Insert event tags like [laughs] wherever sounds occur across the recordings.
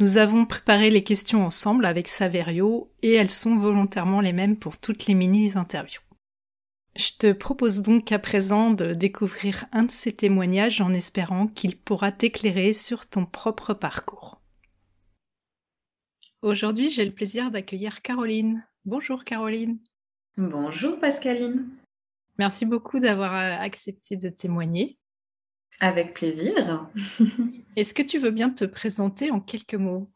Nous avons préparé les questions ensemble avec Saverio et elles sont volontairement les mêmes pour toutes les mini-interviews. Je te propose donc à présent de découvrir un de ces témoignages en espérant qu'il pourra t'éclairer sur ton propre parcours. Aujourd'hui, j'ai le plaisir d'accueillir Caroline. Bonjour Caroline. Bonjour Pascaline. Merci beaucoup d'avoir accepté de témoigner. Avec plaisir. [laughs] Est-ce que tu veux bien te présenter en quelques mots?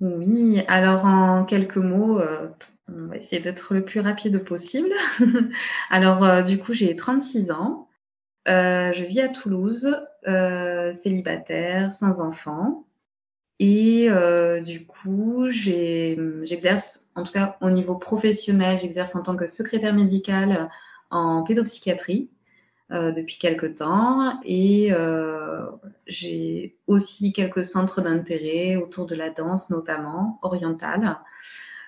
Oui, alors en quelques mots, euh, on va essayer d'être le plus rapide possible. [laughs] alors euh, du coup, j'ai 36 ans. Euh, je vis à Toulouse, célibataire, sans enfant. Et du coup, j'exerce, en tout cas au niveau professionnel, j'exerce en tant que secrétaire médicale en pédopsychiatrie. Euh, depuis quelques temps et euh, j'ai aussi quelques centres d'intérêt autour de la danse notamment orientale.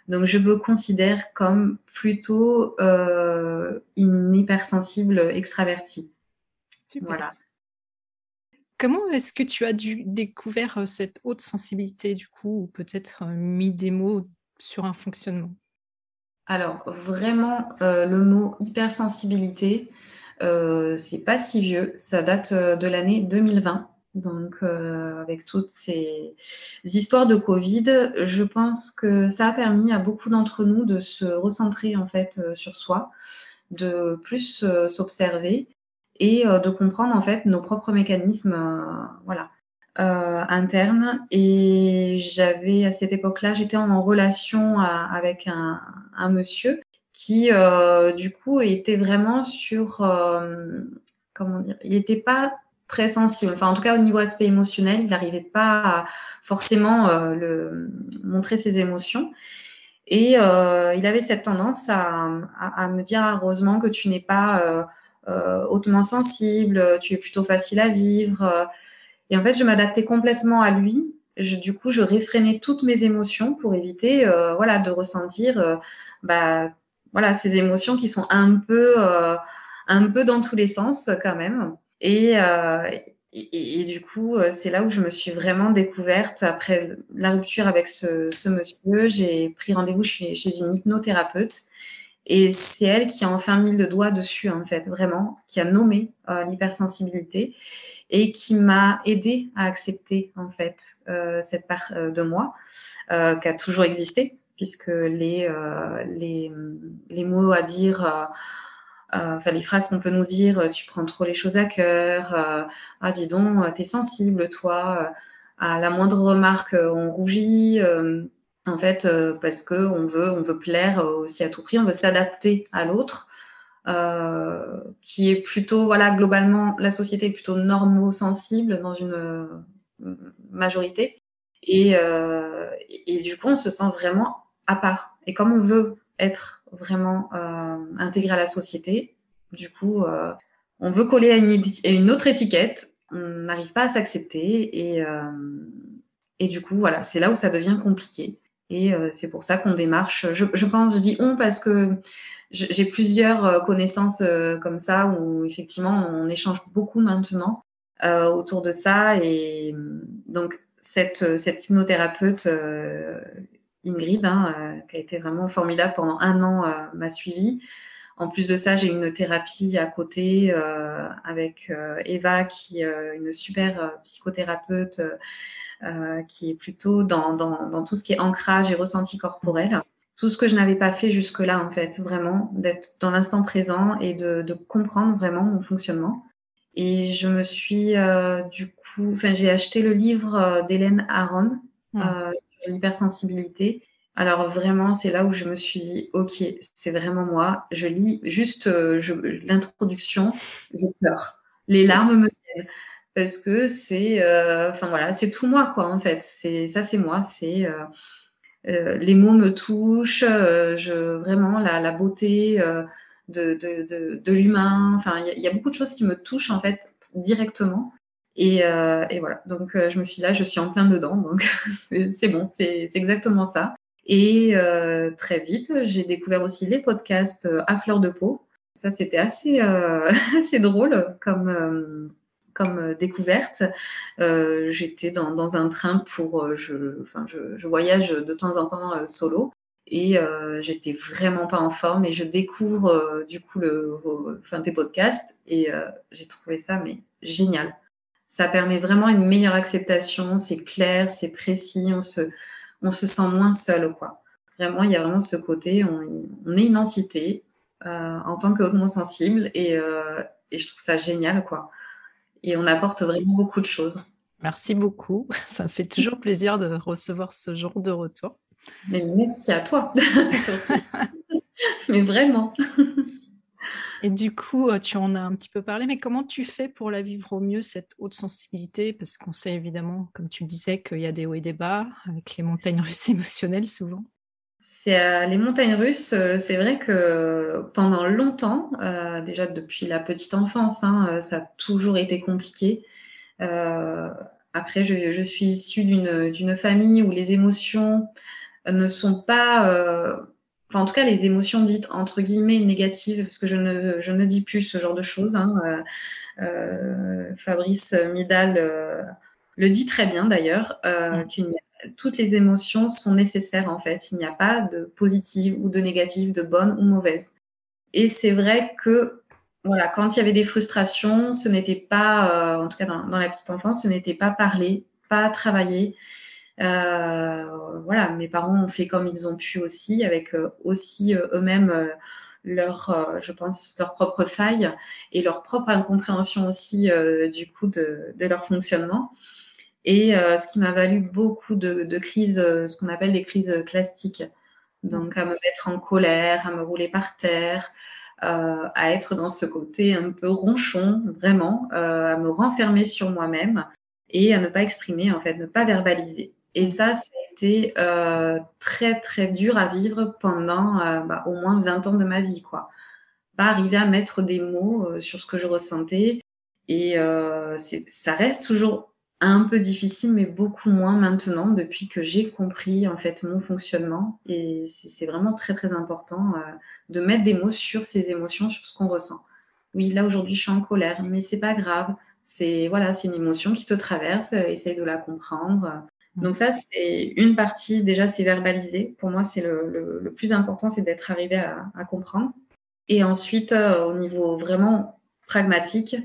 Donc je me considère comme plutôt euh, une hypersensible extravertie. Voilà. Comment est-ce que tu as dû découvert cette haute sensibilité du coup ou peut-être mis des mots sur un fonctionnement? Alors vraiment le mot hypersensibilité, c'est pas si vieux, ça date euh, de l'année 2020. Donc, euh, avec toutes ces histoires de Covid, je pense que ça a permis à beaucoup d'entre nous de se recentrer en fait sur soi, de plus s'observer et de comprendre en fait nos propres mécanismes, voilà, internes. Et j'avais à cette époque-là, j'étais en relation avec un monsieur qui euh, du coup était vraiment sur euh, comment dire, il n'était pas très sensible. Enfin, en tout cas, au niveau aspect émotionnel, il n'arrivait pas à forcément euh, le, montrer ses émotions. Et il avait cette tendance à, à, me dire heureusement que tu n'es pas hautement sensible, tu es plutôt facile à vivre. Et en fait, je m'adaptais complètement à lui. Je, du coup, je réfrénais toutes mes émotions pour éviter, voilà, de ressentir bah, voilà, ces émotions qui sont un peu, euh, un peu dans tous les sens quand même. Et, euh, du coup, euh, c'est là où je me suis vraiment découverte. Après la rupture avec ce, monsieur, j'ai pris rendez-vous chez, une hypnothérapeute. Et c'est elle qui a enfin mis le doigt dessus, en fait, vraiment, qui a nommé l'hypersensibilité et qui m'a aidé à accepter, en fait, cette part de moi qui a toujours existé, puisque les, euh, les, les, mots à dire, euh, euh, enfin les phrases qu'on peut nous dire, tu prends trop les choses à cœur, ah dis donc, t'es sensible toi, à la moindre remarque, on rougit. en fait, parce qu'on veut, on veut plaire aussi à tout prix, on veut s'adapter à l'autre. Qui est plutôt, voilà, globalement, la société est plutôt normo-sensible dans une majorité. Et, et, du coup, on se sent vraiment à part. Et comme on veut être vraiment euh, intégré à la société, du coup, euh, on veut coller à une, autre étiquette, on n'arrive pas à s'accepter et, euh, et du coup, voilà, c'est là où ça devient compliqué. Et c'est pour ça qu'on démarche. Je, je, pense, je dis on parce que j'ai plusieurs connaissances comme ça où effectivement on échange beaucoup maintenant autour de ça. Et donc cette, cette hypnothérapeute Ingrid, hein, qui a été vraiment formidable pendant un an, m'a suivie. En plus de ça, j'ai une thérapie à côté euh, avec euh, Eva, qui est euh, une super psychothérapeute qui est plutôt dans, dans, tout ce qui est ancrage et ressenti corporel. Tout ce que je n'avais pas fait jusque-là, en fait, vraiment, d'être dans l'instant présent et de, de, comprendre vraiment mon fonctionnement. Et je me suis, du coup, enfin, j'ai acheté le livre d'Hélène Aron mmh. Sur l'hypersensibilité alors vraiment, c'est là où je me suis dit, ok, c'est vraiment moi. Je lis juste euh, l'introduction, je pleure. Les larmes me viennent parce que c'est, euh, enfin voilà, c'est tout moi quoi en fait. C'est ça, c'est moi. C'est euh, les mots me touchent. je vraiment la, beauté. De, l'humain. Enfin, il y, a beaucoup de choses qui me touchent en fait directement. Et, et voilà, donc je me suis là, je suis en plein dedans, donc [laughs] c'est bon, c'est exactement ça. Et euh, très vite, j'ai découvert aussi les podcasts euh, à fleur de peau. Ça, c'était assez, euh, [laughs] assez drôle comme, comme découverte. J'étais dans, dans, un train pour. Je, enfin, je, voyage de temps en temps solo. Et j'étais vraiment pas en forme et je découvre du coup le, enfin, tes podcasts et j'ai trouvé ça mais génial. Ça permet vraiment une meilleure acceptation, c'est clair, c'est précis, on se, on se sent moins seul, quoi. Vraiment, il y a vraiment ce côté, on, est une entité euh, en tant que hautement sensible euh, et, je trouve ça génial, quoi. Et on apporte vraiment beaucoup de choses. Merci beaucoup. [laughs] Ça me fait toujours plaisir de recevoir ce genre de retour. Mais merci à toi, [laughs] surtout. [laughs] Mais vraiment. Et du coup, euh, tu en as un petit peu parlé, mais comment tu fais pour la vivre au mieux, cette haute sensibilité? Parce qu'on sait évidemment, comme tu disais, qu'il y a des hauts et des bas, avec les montagnes [laughs] russes émotionnelles souvent. Euh, les montagnes russes, euh, c'est vrai que pendant longtemps, déjà depuis la petite enfance, hein, ça a toujours été compliqué. après, je, suis issue d'une famille où les émotions ne sont pas enfin en tout cas les émotions dites entre guillemets négatives, parce que je ne, je ne dis plus ce genre de choses. Hein, euh, euh, Fabrice Midal euh, le dit très bien d'ailleurs, mm. que toutes les émotions sont nécessaires en fait. Il n'y a pas de positive ou de négative, de bonne ou mauvaise. Et c'est vrai que voilà, quand il y avait des frustrations, ce n'était pas, en tout cas dans, dans, la petite enfance, ce n'était pas parlé, pas travaillé. Euh, voilà, mes parents ont fait comme ils ont pu aussi, avec euh, aussi euh, eux-mêmes leur, je pense, leur propre faille et leur propre incompréhension aussi du coup de, leur fonctionnement. Et ce qui m'a valu beaucoup de, crises, ce qu'on appelle des crises classiques. Donc à me mettre en colère, à me rouler par terre, à être dans ce côté un peu ronchon, vraiment, à me renfermer sur moi-même et à ne pas exprimer, en fait, ne pas verbaliser. Et ça, ça a été euh, très, très dur à vivre pendant euh, bah, au moins 20 ans de ma vie. Quoi. Pas arriver à mettre des mots euh, sur ce que je ressentais. Et ça reste toujours un peu difficile, mais beaucoup moins maintenant depuis que j'ai compris en fait mon fonctionnement. Et c'est vraiment très, très important de mettre des mots sur ces émotions, sur ce qu'on ressent. Oui, là aujourd'hui, je suis en colère, mais c'est pas grave. C'est voilà, c'est une émotion qui te traverse. essaye de la comprendre. Mm. Donc ça, c'est une partie, déjà, c'est verbalisé. Pour moi, c'est le, le, plus important, c'est d'être arrivé à, à, comprendre. Et ensuite, euh, au niveau vraiment pragmatique,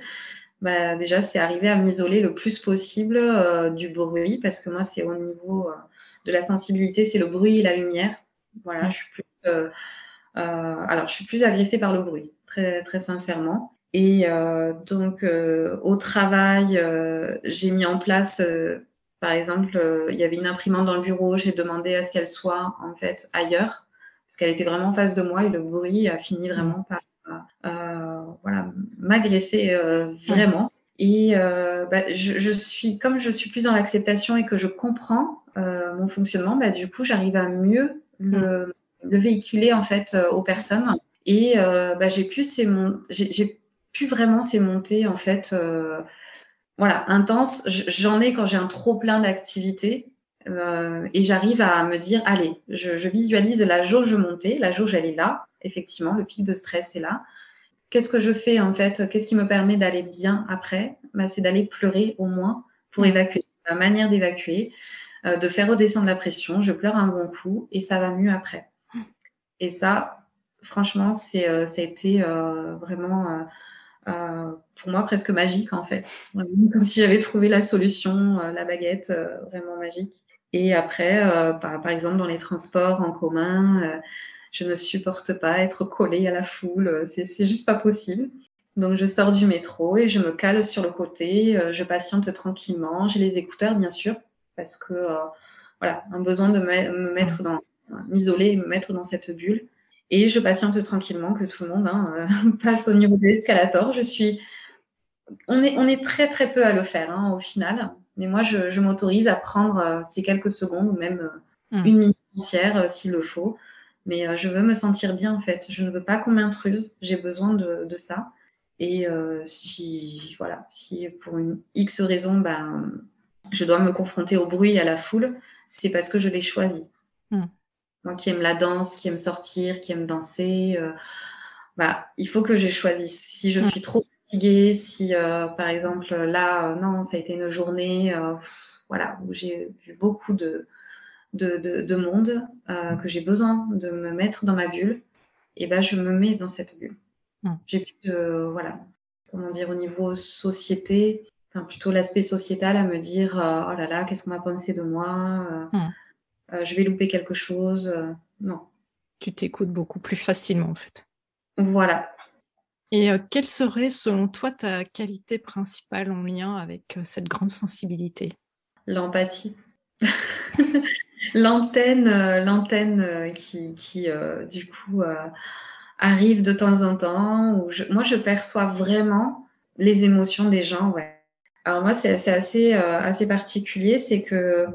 bah, déjà, c'est arriver à m'isoler le plus possible euh, du bruit, parce que moi, c'est au niveau euh, de la sensibilité, c'est le bruit et la lumière. Voilà, mm. je suis plus, alors, je suis plus agressée par le bruit, très, très sincèrement. Et donc, au travail, j'ai mis en place par exemple, euh, il y avait une imprimante dans le bureau, j'ai demandé à ce qu'elle soit en fait ailleurs, parce qu'elle était vraiment en face de moi et le bruit a fini vraiment par euh, voilà, m'agresser euh, vraiment. Et bah, je, suis, comme je suis plus dans l'acceptation et que je comprends mon fonctionnement, bah, du coup, j'arrive à mieux le, véhiculer en fait aux personnes. Et bah, j'ai pu, j'ai pu vraiment s'émonter en fait voilà, intense. J'en ai quand j'ai un trop plein d'activités. Euh, et j'arrive à me dire, allez, je, je, visualise la jauge monter, la jauge elle est là, effectivement, le pic de stress est là. Qu'est-ce que je fais en fait? Qu'est-ce qui me permet d'aller bien après? Bah, C'est d'aller pleurer au moins pour mmh. évacuer. La manière d'évacuer, euh, de faire redescendre la pression, je pleure un bon coup et ça va mieux après. Mmh. Et ça, franchement, c'est, euh, ça a été euh, pour moi presque magique en fait. comme si j'avais trouvé la solution, la baguette vraiment magique. Et après, par, par, exemple, dans les transports en commun, je ne supporte pas être collée à la foule. C'est, juste pas possible. Donc, je sors du métro et je me cale sur le côté. je patiente tranquillement. J'ai les écouteurs, bien sûr, parce que, voilà, un besoin de me mettre dans, m'isoler, me mettre dans cette bulle. Et je patiente tranquillement que tout le monde hein, euh, [laughs] passe au niveau de l'escalator. Je suis, on est, on est très très peu à le faire hein, au final. Mais moi, je, m'autorise à prendre euh, ces quelques secondes ou même euh, hmm. une minute entière s'il le faut. Mais je veux me sentir bien en fait. Je ne veux pas qu'on m'intruse. J'ai besoin de, ça. Et si, voilà, si pour une X raison, ben, je dois me confronter au bruit et à la foule, c'est parce que je l'ai choisi. Hmm. Moi qui aime la danse, qui aime sortir, qui aime danser, euh, bah, il faut que je choisisse. Si je suis trop fatiguée, si euh, par exemple là, euh, non, ça a été une journée voilà, où j'ai vu beaucoup de, de, de, monde, que j'ai besoin de me mettre dans ma bulle, et ben je me mets dans cette bulle. Mm. J'ai plus de, voilà, comment dire, au niveau société, enfin plutôt l'aspect sociétal à me dire, oh là là, qu'est-ce qu'on va penser de moi mm. Euh, je vais louper quelque chose. Euh, non. Tu t'écoutes beaucoup plus facilement en fait. Voilà. Et euh, quelle serait selon toi ta qualité principale en lien avec cette grande sensibilité? L'empathie. [laughs] l'antenne, l'antenne qui, qui du coup arrive de temps en temps. Où moi, je perçois vraiment les émotions des gens. Ouais. Alors moi, c'est assez, assez particulier, c'est que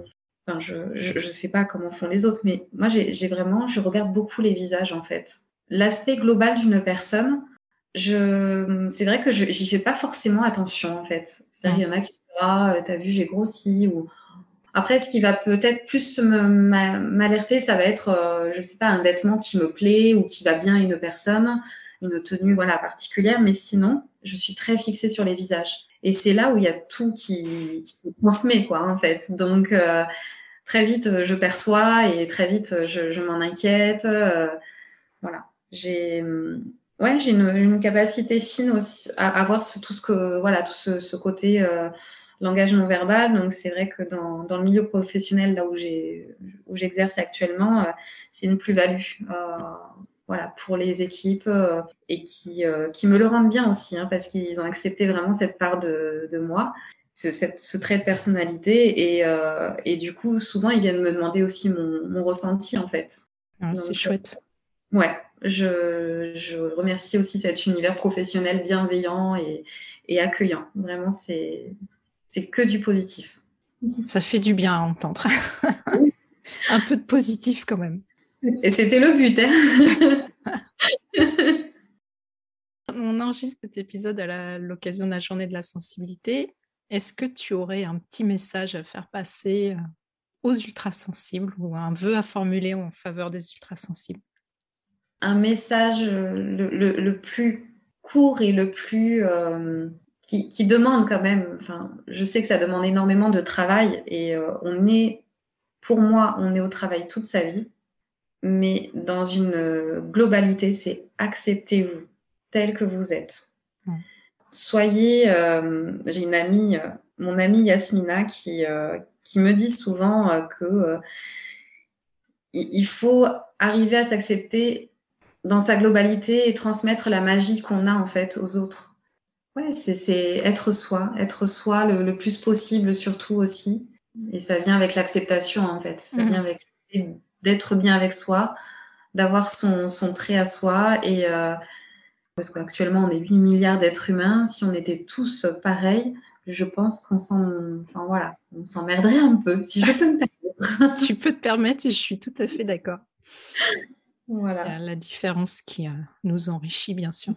je ne sais pas comment font les autres, mais moi, j'ai vraiment, je regarde beaucoup les visages en fait. L'aspect global d'une personne, c'est vrai que je j'y fais pas forcément attention en fait. C'est-à-dire, il y en a qui disent Ah, t'as vu, j'ai grossi. Ou... Après, ce qui va peut-être plus m'alerter, ça va être, euh, je sais pas, un vêtement qui me plaît ou qui va bien à une personne, une tenue voilà, particulière. Mais sinon, je suis très fixée sur les visages. Et c'est là où il y a tout qui, se transmet, quoi, en fait. Donc, euh, très vite, euh, je perçois et très vite, euh, je, m'en inquiète. Euh, voilà. J'ai ouais, j'ai une, capacité fine aussi à, avoir tout ce que voilà, tout ce, côté langage non verbal. Donc c'est vrai que dans, dans, le milieu professionnel, là où j'ai où j'exerce actuellement, c'est une plus-value. voilà, pour les équipes et qui, qui me le rendent bien aussi, hein, parce qu'ils ont accepté vraiment cette part de, de moi ce, trait de personnalité. Euh, et, du coup, souvent, ils viennent me demander aussi mon, ressenti, en fait. Ah, c'est chouette. Ouais, je, remercie aussi cet univers professionnel bienveillant et, accueillant. Vraiment, c'est que du positif. Ça fait du bien à entendre. [laughs] Un peu de positif quand même. Et c'était le but. Hein [laughs] On enregistre cet épisode à l'occasion de la journée de la sensibilité. Est-ce que tu aurais un petit message à faire passer euh, aux ultrasensibles ou un vœu à formuler en faveur des ultrasensibles? Un message euh, le, plus court et le plus euh, qui, demande quand même, enfin, je sais que ça demande énormément de travail et on est, pour moi, on est au travail toute sa vie, mais dans une globalité, c'est acceptez-vous tel que vous êtes soyez, euh, j'ai une amie, euh, mon amie Yasmina, qui, euh, qui me dit souvent que il faut arriver à s'accepter dans sa globalité et transmettre la magie qu'on a en fait aux autres. Ouais, c'est être soi, être soi le, plus possible surtout aussi. Et ça vient avec l'acceptation en fait. Ça mm. vient avec d'être bien avec soi, d'avoir son, son, trait à soi et, parce qu'actuellement on est 8 milliards d'êtres humains, si on était tous pareils, je pense qu'on s'en, enfin voilà, on s'emmerderait un peu, si je peux me permettre. [laughs] tu peux te permettre, je suis tout à fait d'accord. Voilà. La différence qui euh, nous enrichit, bien sûr.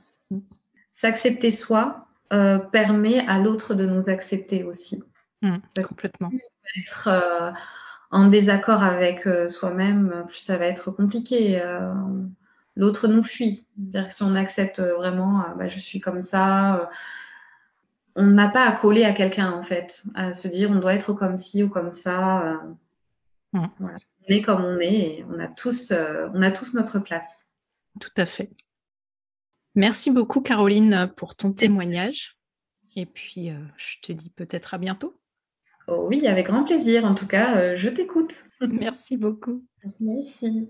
S'accepter soi euh, permet à l'autre de nous accepter aussi. Mmh, complètement. Être euh, en désaccord avec soi-même, plus ça va être compliqué. L'autre nous fuit. C'est-à-dire que si on accepte vraiment, bah, je suis comme ça, on n'a pas à coller à quelqu'un en fait, à se dire on doit être comme ci ou comme ça. Mm. On est comme on est et on a tous, on a tous notre place. Tout à fait. Merci beaucoup Caroline pour ton témoignage. Et puis, euh, je te dis peut-être à bientôt. Oh oui, avec grand plaisir. En tout cas, euh, je t'écoute. [laughs] Merci beaucoup. Merci.